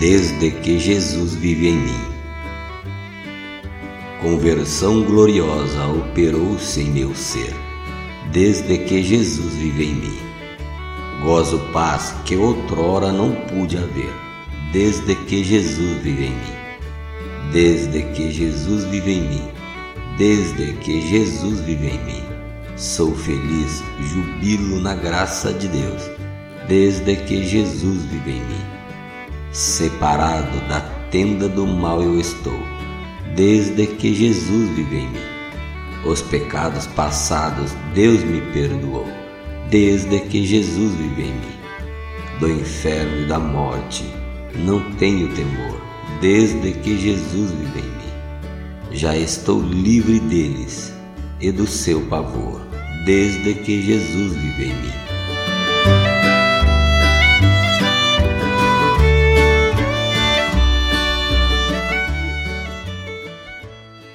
desde que Jesus vive em mim. Conversão gloriosa operou-se em meu ser, desde que Jesus vive em mim. Gozo paz que outrora não pude haver, desde que Jesus vive em mim. Desde que Jesus vive em mim, desde que Jesus vive em mim. Sou feliz, jubilo na graça de Deus, desde que Jesus vive em mim. Separado da tenda do mal eu estou, desde que Jesus vive em mim. Os pecados passados Deus me perdoou, desde que Jesus vive em mim. Do inferno e da morte não tenho temor, desde que Jesus vive em mim. Já estou livre deles e do seu pavor desde que Jesus vive em mim.